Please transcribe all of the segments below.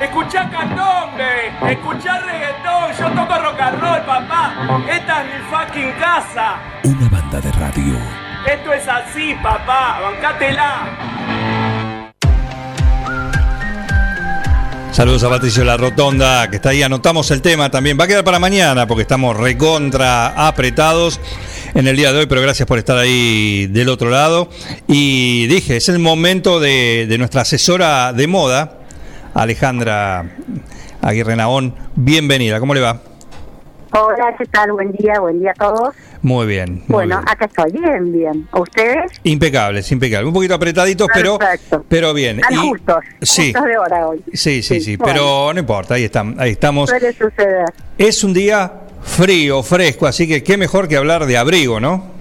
Escuchá candombe, escuchá reggaetón, yo toco rock and roll, papá. Esta es mi fucking casa. Una banda de radio. Esto es así, papá, bancátela. Saludos a Patricio La Rotonda, que está ahí, anotamos el tema también. Va a quedar para mañana porque estamos recontra apretados en el día de hoy, pero gracias por estar ahí del otro lado. Y dije, es el momento de, de nuestra asesora de moda, Alejandra Aguirre Naón. Bienvenida, ¿cómo le va? Hola, ¿qué tal? Buen día, buen día a todos. Muy bien. muy bueno, bien. acá estoy, bien, bien. ¿Ustedes? Impecables, impecables. Un poquito apretaditos, pero, Perfecto. pero bien. Están Y- justos, sí. justos de hora hoy. Sí, sí, sí, bueno, pero no importa, ahí, estamos ahí estamos. Suele suceder. Es un día frío, fresco, así que qué mejor que hablar de abrigo, ¿no?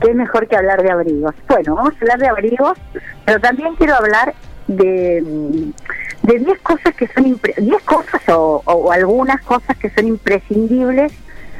¿Qué mejor que hablar de abrigos? Bueno, vamos a hablar de abrigos, pero también quiero hablar de de 10 cosas que son impre- 10 cosas o, o algunas cosas que son imprescindibles.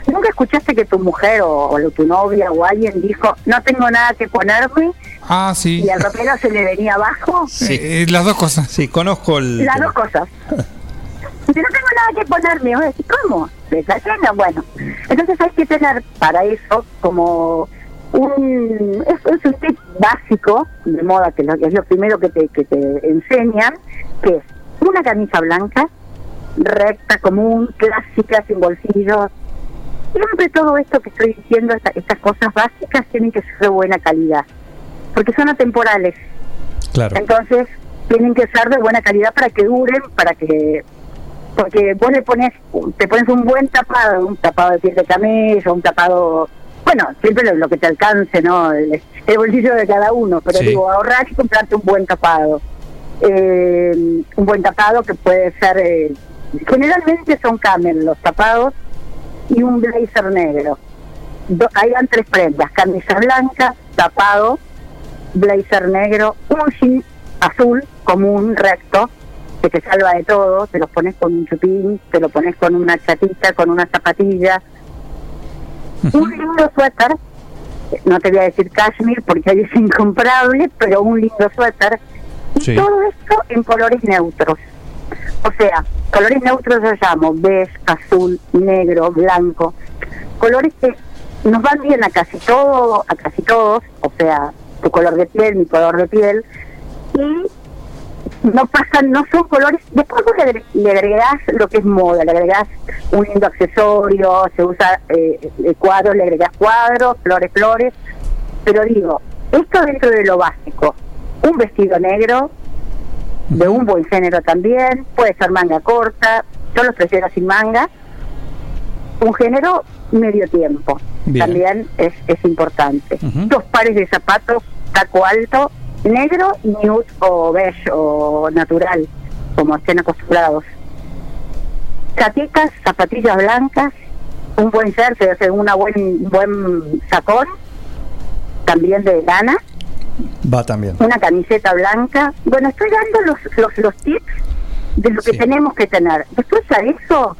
¿Nunca escuchaste que tu mujer o, o tu novia o alguien dijo, no tengo nada que ponerme Ah, sí. y el ropero se le venía abajo? Sí. Eh, las dos cosas. Sí, conozco el... Las dos cosas. Si no tengo nada que ponerme, voy a decir, ¿cómo? ¿Desayuno? Bueno, entonces hay que tener para eso como un... Es, es un tip básico de moda, que, lo- que es lo primero que te, que te enseñan, que es una camisa blanca, recta, común, clásica, sin bolsillos. Siempre todo esto que estoy diciendo, esta- estas cosas básicas, tienen que ser de buena calidad, porque son atemporales. Claro, Entonces, tienen que ser de buena calidad para que duren, para que porque vos le pones te pones un buen tapado, un tapado de piel de camello, un tapado, bueno, siempre lo, lo que te alcance, ¿no? El, el bolsillo de cada uno, pero Sí. digo, ahorrar y comprarte un buen tapado. Eh, un buen tapado que puede ser eh, generalmente son camel los tapados y un blazer negro. Do- ahí van tres prendas, camisa blanca, tapado, blazer negro, un jean azul común, recto, que te salva de todo, te lo pones con un chupín, te lo pones con una chatita, con una zapatilla. Un lindo suéter, no te voy a decir cashmere porque ahí es incomparable, pero un lindo suéter. Y todo esto en colores neutros. O sea, colores neutros yo llamo beige, azul, negro, blanco. Colores que nos van bien a casi todo, a casi todos, o sea, tu color de piel, mi color de piel, y no pasan, no son colores, después vos le, le agregás lo que es moda, le agregás un lindo accesorio, se usa eh, eh, cuadros, le agregás cuadros, flores, flores, pero digo, esto dentro de lo básico, un vestido negro, de un buen género también, puede ser manga corta, yo los prefiero sin manga, un género medio tiempo, Bien. también es, es importante. Dos pares de zapatos, taco alto, negro y nude o beige o natural, como estén acostumbrados. Chaquetas, zapatillas blancas, un buen jersey, o sea, una buen buen sacón, también de lana, va también. una camiseta blanca. Bueno, estoy dando los, los, los tips de lo que Sí. tenemos que tener. Después a eso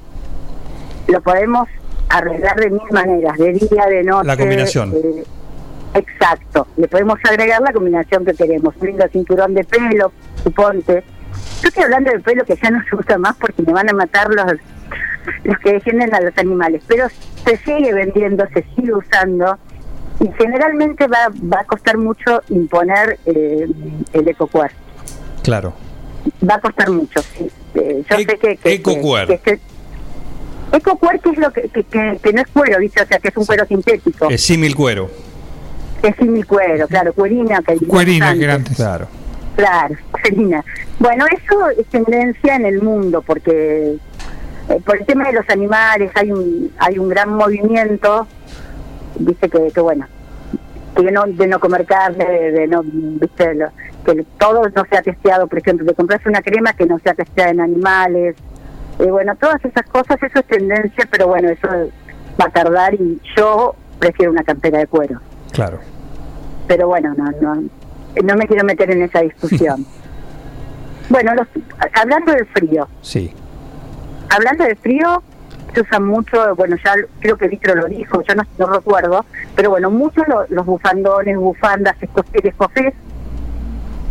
lo podemos arreglar de mil maneras, de día, de noche. La combinación. eh, exacto. Le podemos agregar la combinación que queremos. Un lindo cinturón de pelo, suponte. Yo estoy hablando de pelo que ya no se usa más porque me van a matar los los que defienden a los animales, pero se sigue vendiendo, se sigue usando y generalmente va, va a costar mucho imponer eh, el ecocuer. Claro. Va a costar mucho, sí. Eh, yo E- sé que... que ecocuer. que- que- es lo que, que, que- que no es cuero, ¿viste? O sea, que es un cuero sintético. Es símil cuero. Es sin cuero, claro, cuerina. Que Cuerina, antes. que era antes. Claro. Claro, Selina. Bueno, eso es tendencia en el mundo porque eh, por el tema de los animales hay un hay un gran movimiento, dice que, que bueno, que no, de no comer carne, de, de no, viste, lo- que todo no sea testeado, por ejemplo, de comprarse una crema que no sea testeada en animales, y bueno, todas esas cosas, eso es tendencia, pero bueno, eso va a tardar y yo prefiero una campera de cuero Claro. pero bueno, no, no, no me quiero meter en esa discusión. bueno, los- hablando del frío, Sí. hablando del frío, se usa mucho, bueno, ya creo que Vitro lo dijo, yo no, no recuerdo, pero bueno, muchos lo- los bufandones, bufandas, estos escofés,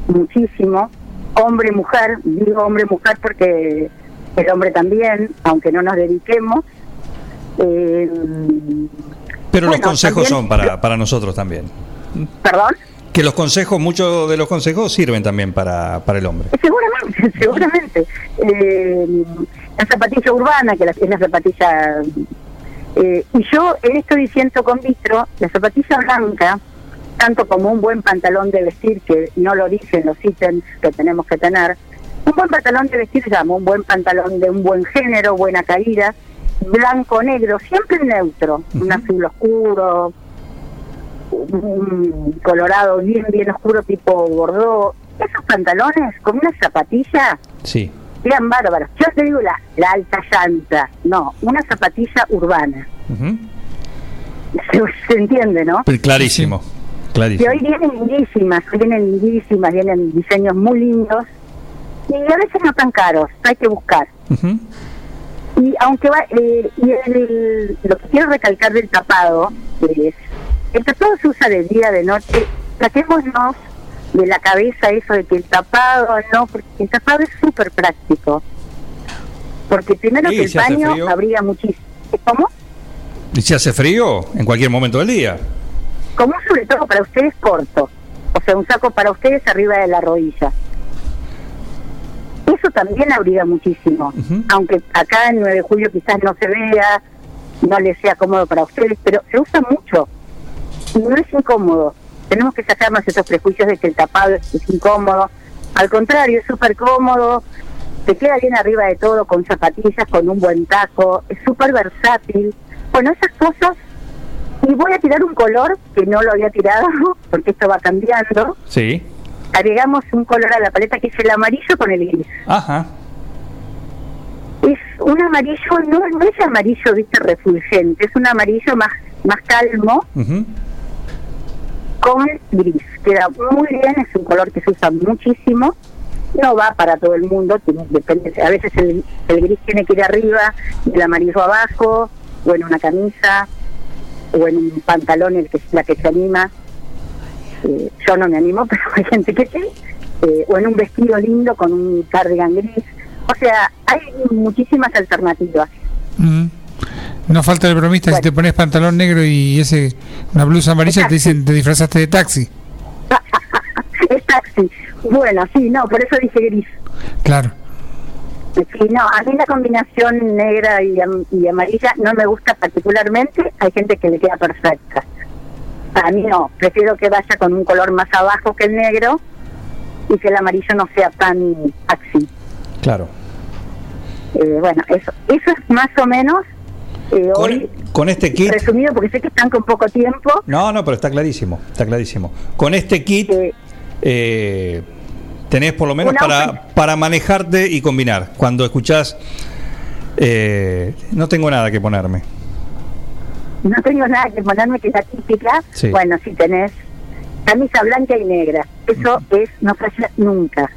muchísimo. hombre mujer, digo hombre mujer porque el hombre también, aunque no nos dediquemos. Eh, Pero los consejos también- son para, para nosotros también. Perdón. Que los consejos, muchos de los consejos sirven también para, para el hombre. Seguramente, seguramente. Eh, la zapatilla urbana, que es la zapatilla... eh, y yo en esto diciendo con vitro, la zapatilla blanca, tanto como un buen pantalón de vestir, que no lo dicen los ítems que tenemos que tener, un buen pantalón de vestir llamo, un buen pantalón de un buen género, buena caída, blanco, negro, siempre neutro, un azul oscuro, un colorado bien, bien oscuro tipo bordó. Esos pantalones con una zapatilla Sí. eran bárbaros. Yo te digo la, la alta llanta, no, una zapatilla urbana. Se, se entiende, ¿no? Pero Clarísimo. Y Clarísimo. hoy vienen lindísimas, hoy vienen lindísimas, vienen diseños muy lindos. Y a veces no tan caros, hay que buscar. Ujú. Y aunque va, eh, y el- lo que quiero recalcar del tapado es, el tapado se usa de día, de noche, saquémonos de la cabeza eso de que el tapado no, porque el tapado es súper práctico. Porque primero Sí, que el frío. habría muchísimo. ¿Cómo? Y si hace frío, en cualquier momento del día. Como sobre todo para ustedes corto. O sea, un saco para ustedes arriba de la rodilla. Eso también abriga muchísimo. Aunque acá en 9 de julio quizás no se vea, no les sea cómodo para ustedes, pero se usa mucho. Y no es incómodo. Tenemos que sacarnos esos prejuicios de que el tapado es, incómodo. Al contrario, es súper cómodo. Te queda bien arriba de todo, con zapatillas, con un buen taco. Es súper versátil. Bueno, esas cosas y voy a tirar un color que no lo había tirado, porque esto va cambiando. Sí. Agregamos un color a la paleta que es el amarillo con el gris. Ajá. Es un amarillo, no, no es amarillo, viste, refulgente, es un amarillo más, más calmo Ujú. Con gris. Queda muy bien, es un color que se usa muchísimo. No va para todo el mundo, tiene- depende, a veces el, gris tiene que ir arriba el amarillo abajo, o en una camisa, o en un pantalón el que la que se anima. Eh, yo no me animo, pero hay gente que sí. Eh, o en un vestido lindo con un cardigan gris. O sea, hay muchísimas alternativas. Mm. No falta el bromista Bueno. si te pones pantalón negro y ese una blusa amarilla te dicen te disfrazaste de taxi. es taxi. Bueno, sí, no, por eso dije gris. Claro. Sí, no, a mí la combinación negra y, am- y amarilla no me gusta particularmente. Hay gente que le queda perfecta. A mí no, prefiero que vaya con un color más abajo que el negro y que el amarillo no sea tan taxi. Claro. Eh, bueno, eso, eso es más o menos eh, Con, hoy con este kit. resumido porque sé que están con poco tiempo. No, no, pero está clarísimo. Está clarísimo. Con este kit eh, tenés por lo menos para, para manejarte y combinar. Cuando escuchás, eh, no tengo nada que ponerme. no tengo nada que ponerme que es la típica. Sí. Bueno, si tenés camisa blanca y negra, eso es no falla nunca.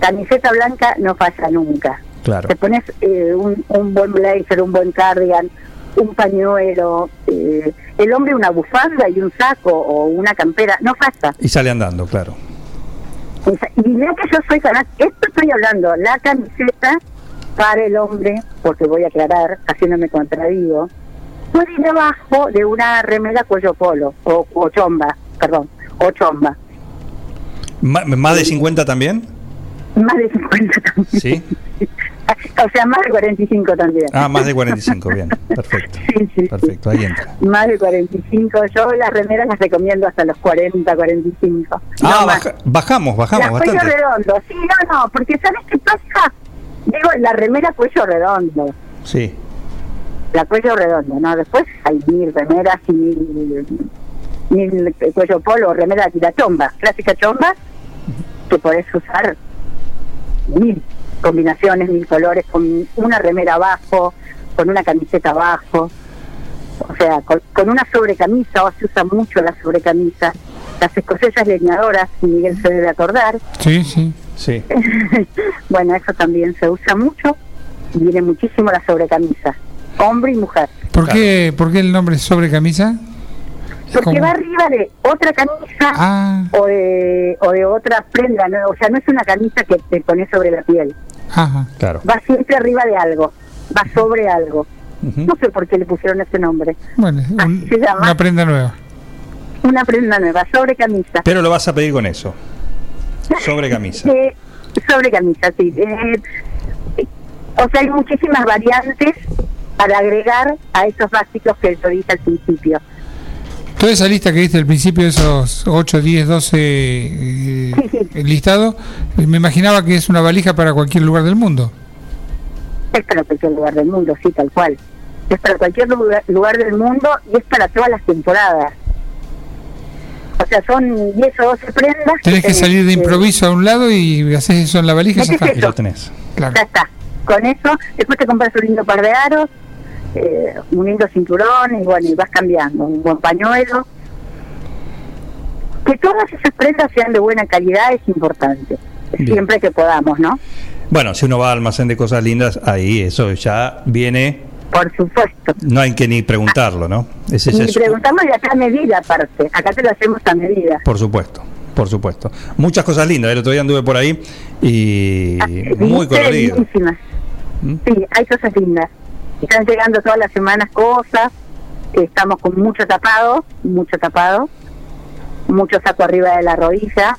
Camiseta blanca no falla nunca. Claro. Te pones eh, un, un buen blazer, un buen cardigan, un pañuelo, eh, el hombre una bufanda y un saco o una campera, no falla. Y sale andando, claro. Y mira que yo soy fanática, esto estoy hablando, la camiseta para el hombre, porque voy a aclarar, así no me contradigo, puede ir debajo de una remera cuello polo, o, o chomba, perdón, o chomba, ¿Más de 50 también? más de 50 también. Sí. o sea, más de 45 también. Ah, más de 45, bien. Perfecto. Sí, sí, Perfecto, ahí entra. Más de 45, yo las remeras las recomiendo hasta los 40, 45. Ah, No baja- bajamos, bajamos La cuello bastante. redondo, sí, no, no, porque ¿sabes qué pasa? Digo, la remera cuello redondo, Sí. la cuello redondo, ¿no? Después hay mil remeras y mil, mil cuello polo, remera de la chomba, clásica chomba, que podés usar mil combinaciones, mil colores, con una remera abajo, con una camiseta abajo, o sea, con, con una sobrecamisa, o se usa mucho la sobrecamisa, las escocesas leñadoras, Miguel se debe acordar, Sí, sí. Sí. bueno, eso también se usa mucho y viene muchísimo la sobrecamisa, hombre y mujer. ¿Por qué, ¿Por qué el nombre es sobre camisa? Porque va arriba de otra camisa Ah, o, de, o de otra prenda, ¿no? o sea, no es una camisa que te pones sobre la piel, ajá. Claro. va siempre arriba de algo, va sobre algo. No sé por qué le pusieron ese nombre. Bueno, un- Así se llama. una prenda nueva. Una prenda nueva, sobre camisa. Pero lo vas a pedir con eso. Sobre camisa. Eh, sobre camisa, sí. Eh, o sea, hay muchísimas variantes para agregar a esos básicos que yo dije al principio. Toda esa lista que diste al principio, esos 8, 10, 12 eh, Sí, sí. listados, eh, me imaginaba que es una valija para cualquier lugar del mundo. Es para cualquier lugar del mundo, sí, tal cual. Es para cualquier lugar, lugar del mundo y es para todas las temporadas. O sea, son 10 o 12 prendas. Tenés que salir de eh, improviso a un lado y haces eso en la valija y ya está. Y lo tenés. Claro. Ya está. Con eso, después te compras un lindo par de aros, eh, un lindo cinturón y bueno, y vas cambiando. Un buen pañuelo. Que todas esas prendas sean de buena calidad es importante. Bien. Siempre que podamos, ¿no? Bueno, si uno va al almacén de cosas lindas, ahí eso ya viene, Por supuesto. no hay que ni preguntarlo, ¿no? Ese Y es eso. preguntamos de acá a medida aparte. Acá te lo hacemos a medida. Por supuesto, por supuesto. Muchas cosas lindas. El otro día anduve por ahí y Ah, muy colorido. ¿Mm? Sí, hay cosas lindas. Están llegando todas las semanas cosas. Estamos con mucho tapado, mucho tapado. Mucho saco arriba de la rodilla.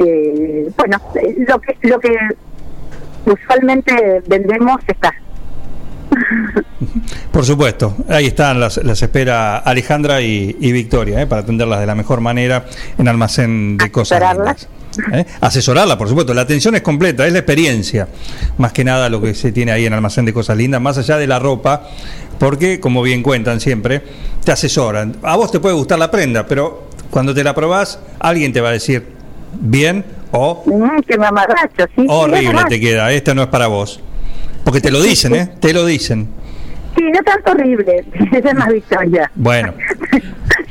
Eh, bueno, lo que lo que usualmente vendemos está. Por supuesto, ahí están, las, las espera Alejandra y, y Victoria, ¿eh? para atenderlas de la mejor manera en almacén de cosas. ¿Eh? Asesorarla, por supuesto, la atención es completa, es la experiencia, más que nada lo que se tiene ahí en almacén de cosas lindas, más allá de la ropa, porque, como bien cuentan siempre, te asesoran. A vos te puede gustar la prenda, pero cuando te la probás, alguien te va a decir bien o Mm, sí, es horrible te queda, esta no es para vos. Porque te lo dicen, ¿eh? Te lo dicen. Sí, no tanto horrible. Esa es más victoria. Bueno.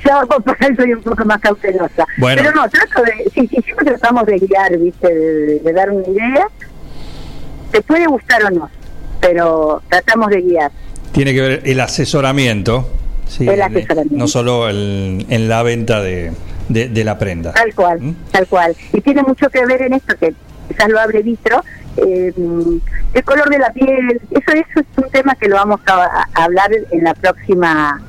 Yo por ahí soy un poco más cautelosa. Bueno. Pero no, trato de. Sí, sí, siempre tratamos de guiar, ¿viste? De, de dar una idea. Te puede gustar o no, pero tratamos de guiar. Tiene que ver el asesoramiento. sí, El asesoramiento. No solo el- en la venta de, de- de la prenda. Tal cual, ¿Mm? tal cual. Y tiene mucho que ver en esto que quizás lo abre vitro. eh, el color de la piel, eso, eso es un tema que lo vamos a, a hablar en la próxima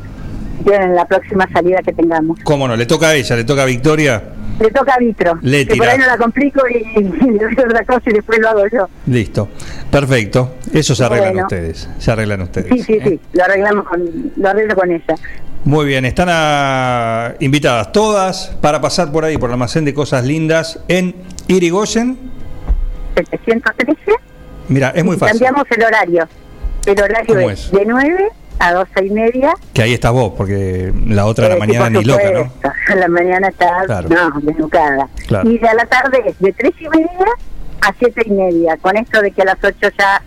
en la próxima salida que tengamos. ¿Cómo no? Le toca a ella, le toca a Victoria. Le toca a Vitro. Le que por ahí no la complico y, y le doy otra cosa y después lo hago yo. Listo. Perfecto. Eso se arreglan Bueno. ustedes. Se arreglan ustedes. Sí, sí, ¿eh? sí. Lo arreglamos con, lo arreglo con ella. Muy bien. Están ah, invitadas todas para pasar por ahí, por el almacén de cosas lindas en Irigoyen. 713. Mira, es muy fácil. Cambiamos el horario. El horario ¿Cómo es, es? de 9 a 12 y media. Que ahí estás vos, porque la otra de la Eh, mañana ni loca, ¿no? A la mañana está Claro. no, desnucada. Claro. Y de a la tarde es de 3 y media a 7 y media. Con esto de que a las 8 ya,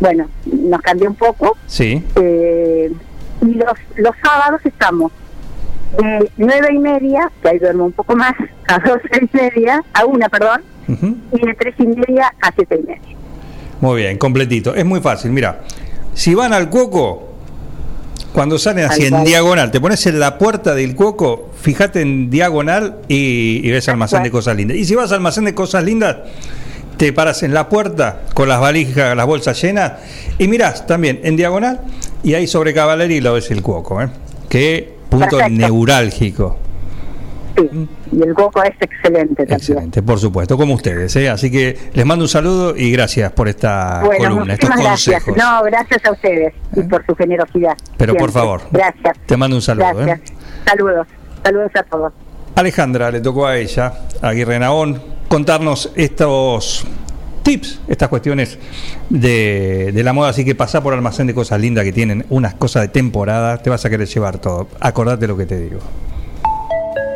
bueno, nos cambió un poco. Sí. Eh, y los, los sábados estamos de 9 y media, que ahí duermo un poco más, a 12 y media, a una, perdón, y de 3 y media a 7 y media. Muy bien, completito. Es muy fácil. Mira, si van al cuoco, cuando salen así en diagonal, te pones en la puerta del cuoco, fíjate en diagonal y, y ves almacén de cosas lindas. Y si vas al almacén de cosas lindas, te paras en la puerta con las valijas, las bolsas llenas y mirás también en diagonal y ahí sobre Cavalería lo ves el cuoco. ¿eh? Qué punto Perfecto. neurálgico. Sí, y el coco es excelente también. Excelente, por supuesto, como ustedes. ¿eh? Así que les mando un saludo y gracias por esta Bueno, columna, estos muchísimas gracias. consejos. ¿Eh? No, gracias a ustedes y por su generosidad. Pero por favor, Gracias. te mando un saludo, Gracias. ¿eh? Saludos. Saludos a todos. Alejandra, le tocó a ella, a Aguirre Naón, contarnos estos tips, estas cuestiones de, de la moda. Así que pasá por almacén de cosas lindas que tienen unas cosas de temporada, te vas a querer llevar todo. Acordate lo que te digo.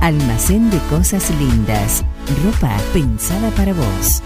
Almacén de Cosas Lindas. Ropa pensada para vos.